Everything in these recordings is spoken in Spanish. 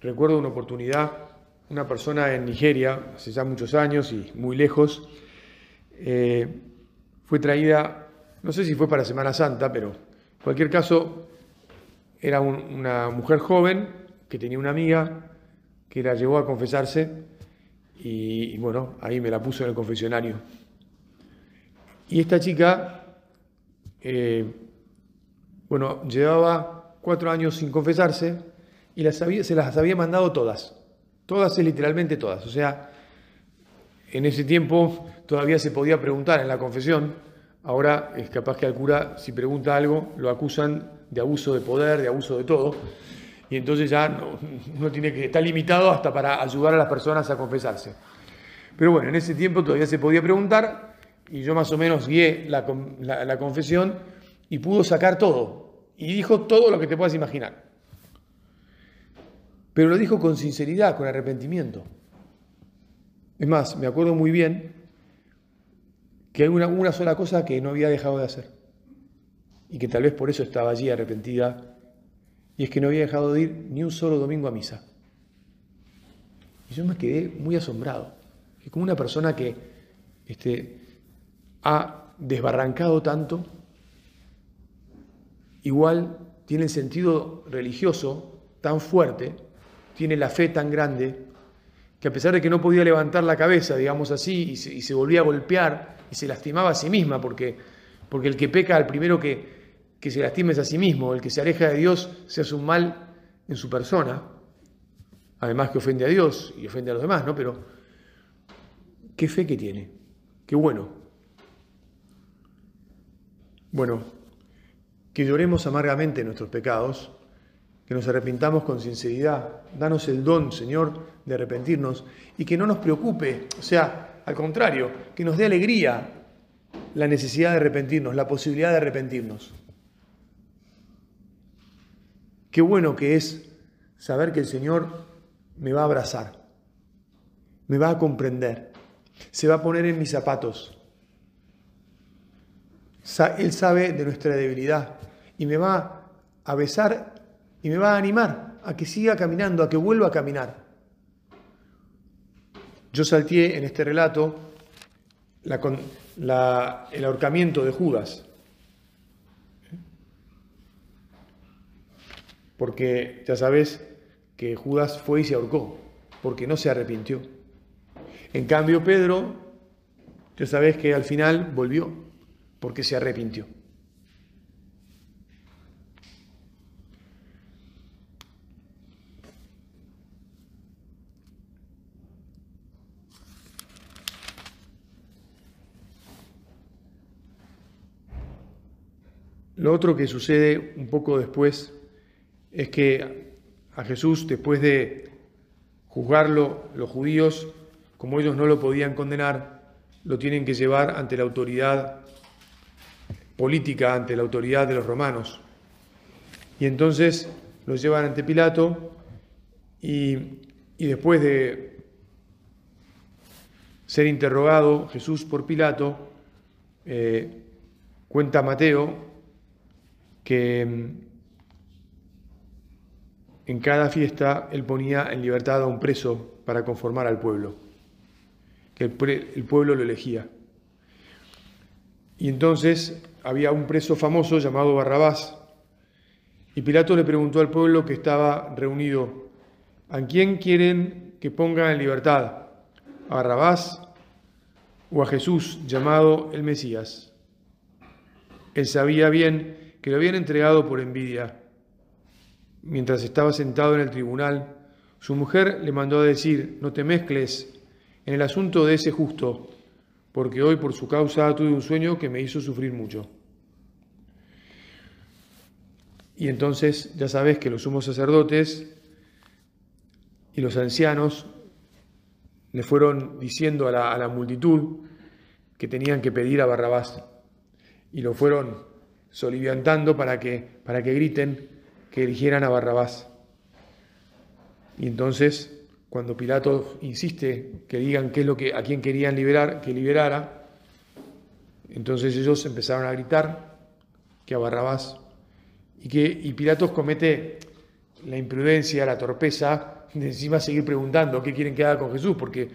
recuerdo una oportunidad, una persona en Nigeria, hace ya muchos años y muy lejos, eh, fue traída, no sé si fue para Semana Santa, pero en cualquier caso, era una mujer joven que tenía una amiga que la llevó a confesarse y, bueno, ahí me la puso en el confesionario. Y esta chica, eh, bueno, llevaba cuatro años sin confesarse y las se las había mandado todas. Todas es literalmente todas. O sea, en ese tiempo todavía se podía preguntar en la confesión. Ahora es capaz que al cura, si pregunta algo, lo acusan de abuso de poder, de abuso de todo. Y entonces ya no, tiene que estar limitado hasta para ayudar a las personas a confesarse. Pero bueno, en ese tiempo todavía se podía preguntar y yo más o menos guié la, la confesión y pudo sacar todo. Y dijo todo lo que te puedas imaginar. Pero lo dijo con sinceridad, con arrepentimiento. Es más, me acuerdo muy bien que hay una, una sola cosa que no había dejado de hacer y que tal vez por eso estaba allí arrepentida, y es que no había dejado de ir ni un solo domingo a misa. Y yo me quedé muy asombrado, que como una persona que este, ha desbarrancado tanto, igual tiene el sentido religioso tan fuerte, tiene la fe tan grande, que a pesar de que no podía levantar la cabeza, digamos así, y se, y se volvía a golpear y se lastimaba a sí misma, porque, porque el que peca al primero que, que se lastimes a sí mismo, el que se aleja de Dios se hace un mal en su persona, además que ofende a Dios y ofende a los demás, ¿no? Pero, ¿qué fe que tiene? Qué bueno. Bueno, que lloremos amargamente nuestros pecados, que nos arrepintamos con sinceridad, danos el don, Señor, de arrepentirnos y que no nos preocupe, o sea, al contrario, que nos dé alegría la necesidad de arrepentirnos, la posibilidad de arrepentirnos. Qué bueno que es saber que el Señor me va a abrazar, me va a comprender, se va a poner en mis zapatos. Él sabe de nuestra debilidad y me va a besar y me va a animar a que siga caminando, a que vuelva a caminar. Yo salteé en este relato el ahorcamiento de Judas. porque ya sabes que Judas fue y se ahorcó, porque no se arrepintió. En cambio, Pedro, ya sabes que al final volvió, porque se arrepintió. Lo otro que sucede un poco después es que a Jesús, después de juzgarlo los judíos, como ellos no lo podían condenar, lo tienen que llevar ante la autoridad política, ante la autoridad de los romanos. Y entonces lo llevan ante Pilato y, después de ser interrogado Jesús por Pilato, eh, cuenta Mateo que en cada fiesta él ponía en libertad a un preso para conformar al pueblo, que el, pueblo lo elegía. Y entonces había un preso famoso llamado Barrabás, y Pilato le preguntó al pueblo que estaba reunido, ¿a quién quieren que ponga en libertad? ¿A Barrabás o a Jesús llamado el Mesías? Él sabía bien que lo habían entregado por envidia mientras estaba sentado en el tribunal, su mujer le mandó a decir, no te mezcles en el asunto de ese justo, porque hoy por su causa tuve un sueño que me hizo sufrir mucho. Y entonces ya sabes que los sumos sacerdotes y los ancianos le fueron diciendo a la, a la multitud que tenían que pedir a Barrabás y lo fueron soliviantando para que, para que griten que eligieran a Barrabás. Y entonces, cuando Pilato insiste que digan qué es lo que, a quién querían liberar, que liberara, entonces ellos empezaron a gritar que a Barrabás. Y, que, y Pilatos comete la imprudencia, la torpeza, de encima seguir preguntando qué quieren que haga con Jesús, porque,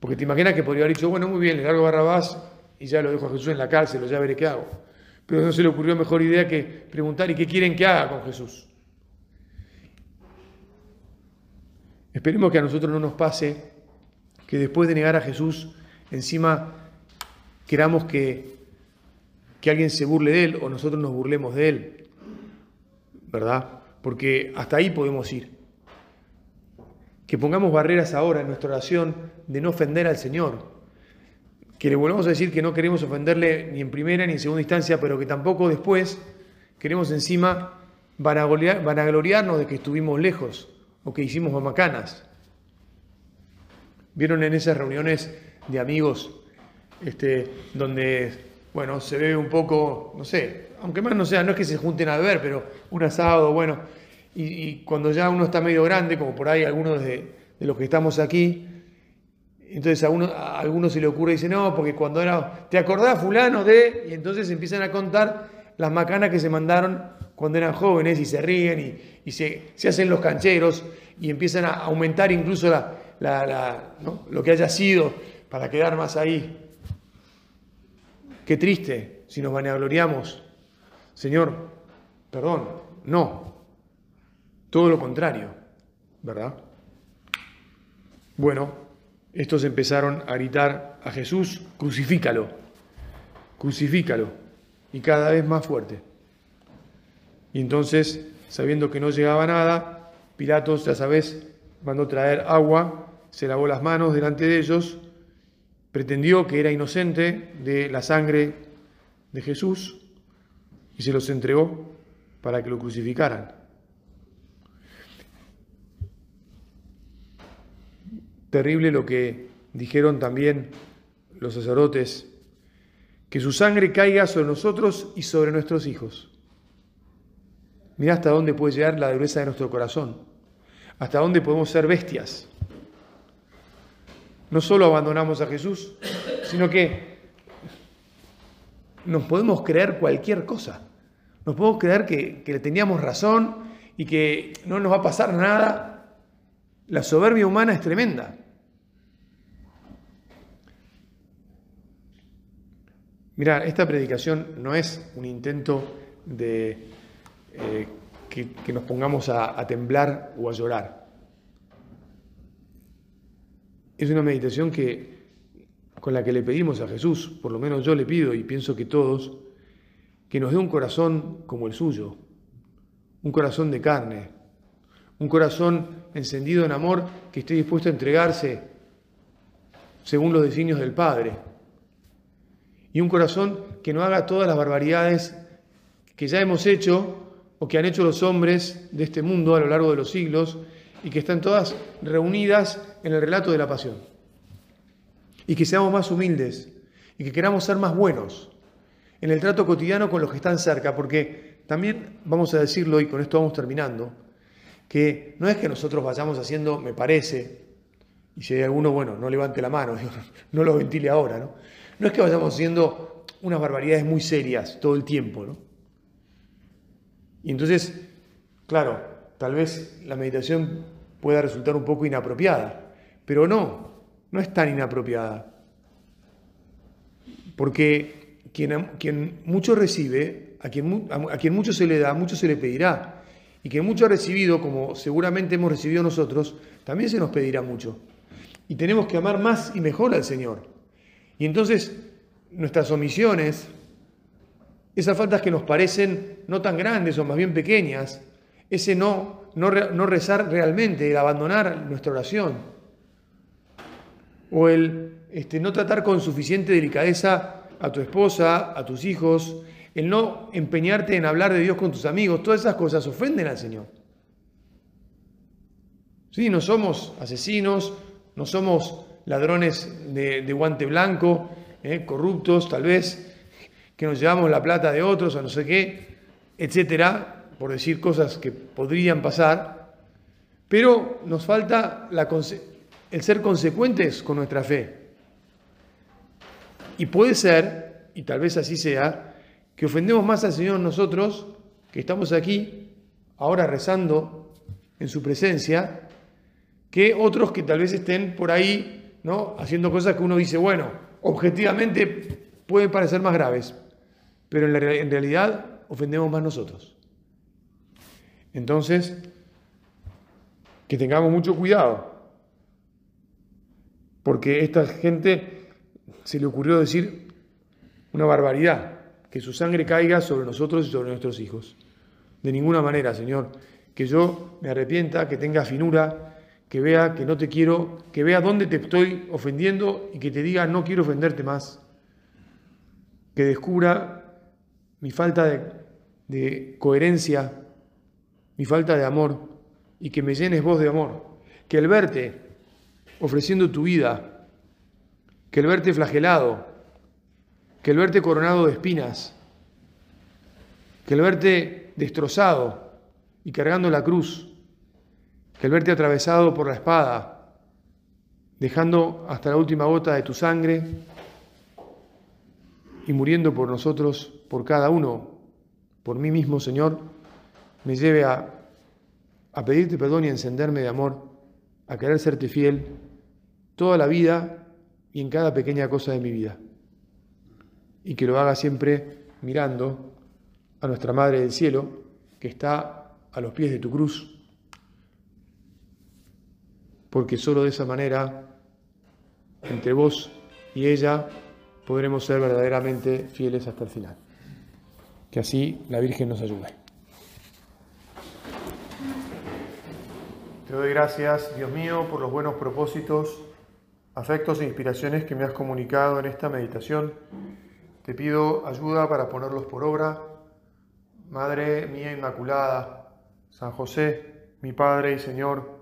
porque te imaginas que podría haber dicho, bueno, muy bien, le largo Barrabás y ya lo dejo a Jesús en la cárcel, ya veré qué hago. Pero no se le ocurrió mejor idea que preguntar, ¿y qué quieren que haga con Jesús? Esperemos que a nosotros no nos pase que después de negar a Jesús, encima queramos que, que alguien se burle de él o nosotros nos burlemos de él. ¿Verdad? Porque hasta ahí podemos ir. Que pongamos barreras ahora en nuestra oración de no ofender al Señor. Que le volvamos a decir que no queremos ofenderle ni en primera ni en segunda instancia, pero que tampoco después queremos encima vanagloriarnos de que estuvimos lejos o que hicimos mamacanas. ¿Vieron en esas reuniones de amigos este, donde, bueno, se ve un poco, no sé, aunque más no sea, no es que se junten a beber, pero un asado, bueno, y, cuando ya uno está medio grande, como por ahí algunos de, los que estamos aquí, entonces a, uno, a algunos se le ocurre y dice, no, porque cuando era, ¿te acordás fulano de? Y entonces empiezan a contar las macanas que se mandaron cuando eran jóvenes y se ríen y, se, hacen los cancheros y empiezan a aumentar incluso lo que haya sido para quedar más ahí. Qué triste si nos vanagloriamos. Señor, perdón, no. Todo lo contrario, ¿verdad? Bueno, estos empezaron a gritar a Jesús, crucifícalo, crucifícalo, y cada vez más fuerte. Y entonces, sabiendo que no llegaba nada, Pilatos, ya sabes, mandó traer agua, se lavó las manos delante de ellos, pretendió que era inocente de la sangre de Jesús y se los entregó para que lo crucificaran. Terrible lo que dijeron también los sacerdotes, que su sangre caiga sobre nosotros y sobre nuestros hijos. Mira hasta dónde puede llegar la dureza de nuestro corazón, hasta dónde podemos ser bestias. No solo abandonamos a Jesús, sino que nos podemos creer cualquier cosa. Nos podemos creer que, que teníamos razón y que no nos va a pasar nada. La soberbia humana es tremenda. Mira, esta predicación no es un intento de eh, que, nos pongamos a, temblar o a llorar. Es una meditación que, con la que le pedimos a Jesús, por lo menos yo le pido y pienso que todos, que nos dé un corazón como el suyo, un corazón de carne, un corazón encendido en amor que esté dispuesto a entregarse según los designios del Padre, y un corazón que no haga todas las barbaridades que ya hemos hecho o que han hecho los hombres de este mundo a lo largo de los siglos y que están todas reunidas en el relato de la pasión. Y que seamos más humildes y que queramos ser más buenos en el trato cotidiano con los que están cerca, porque también vamos a decirlo y con esto vamos terminando, que no es que nosotros vayamos haciendo, me parece, y si hay alguno, bueno, no levante la mano, no lo ventile ahora, ¿no? No es que vayamos haciendo unas barbaridades muy serias todo el tiempo, ¿no? Y entonces, claro, tal vez la meditación pueda resultar un poco inapropiada, pero no, no es tan inapropiada. Porque quien, quien mucho recibe, a quien, a quien mucho se le da, mucho se le pedirá. Y quien mucho ha recibido, como seguramente hemos recibido nosotros, también se nos pedirá mucho. Y tenemos que amar más y mejor al Señor. Y entonces nuestras omisiones, esas faltas que nos parecen no tan grandes o más bien pequeñas, ese no, no, rezar realmente, el abandonar nuestra oración, o el este, no tratar con suficiente delicadeza a tu esposa, a tus hijos, el no empeñarte en hablar de Dios con tus amigos, todas esas cosas ofenden al Señor. Sí, no somos asesinos, no somos ladrones de, guante blanco, eh, corruptos tal vez, que nos llevamos la plata de otros o no sé qué, etcétera, por decir cosas que podrían pasar, pero nos falta el ser consecuentes con nuestra fe. Y puede ser, y tal vez así sea, que ofendemos más al Señor nosotros, que estamos aquí, ahora rezando en su presencia que otros que tal vez estén por ahí, ¿no? Haciendo cosas que uno dice, bueno, objetivamente pueden parecer más graves, pero en, en realidad ofendemos más nosotros. Entonces, que tengamos mucho cuidado, porque esta gente se le ocurrió decir una barbaridad, que su sangre caiga sobre nosotros y sobre nuestros hijos. De ninguna manera, Señor, que yo me arrepienta, que tenga finura, que vea que no te quiero, que vea dónde te estoy ofendiendo y que te diga no quiero ofenderte más. Que descubra mi falta de, coherencia, mi falta de amor y que me llenes vos de amor. Que el verte ofreciendo tu vida, que el verte flagelado, que el verte coronado de espinas, que el verte destrozado y cargando la cruz, que el verte atravesado por la espada, dejando hasta la última gota de tu sangre y muriendo por nosotros, por cada uno, por mí mismo, Señor, me lleve a, a pedirte perdón y a encenderme de amor, a querer serte fiel toda la vida y en cada pequeña cosa de mi vida. Y que lo haga siempre mirando a nuestra Madre del Cielo, que está a los pies de tu cruz, porque solo de esa manera, entre vos y ella, podremos ser verdaderamente fieles hasta el final. Que así la Virgen nos ayude. Te doy gracias, Dios mío, por los buenos propósitos, afectos e inspiraciones que me has comunicado en esta meditación. Te pido ayuda para ponerlos por obra. Madre mía Inmaculada, San José, mi Padre y Señor,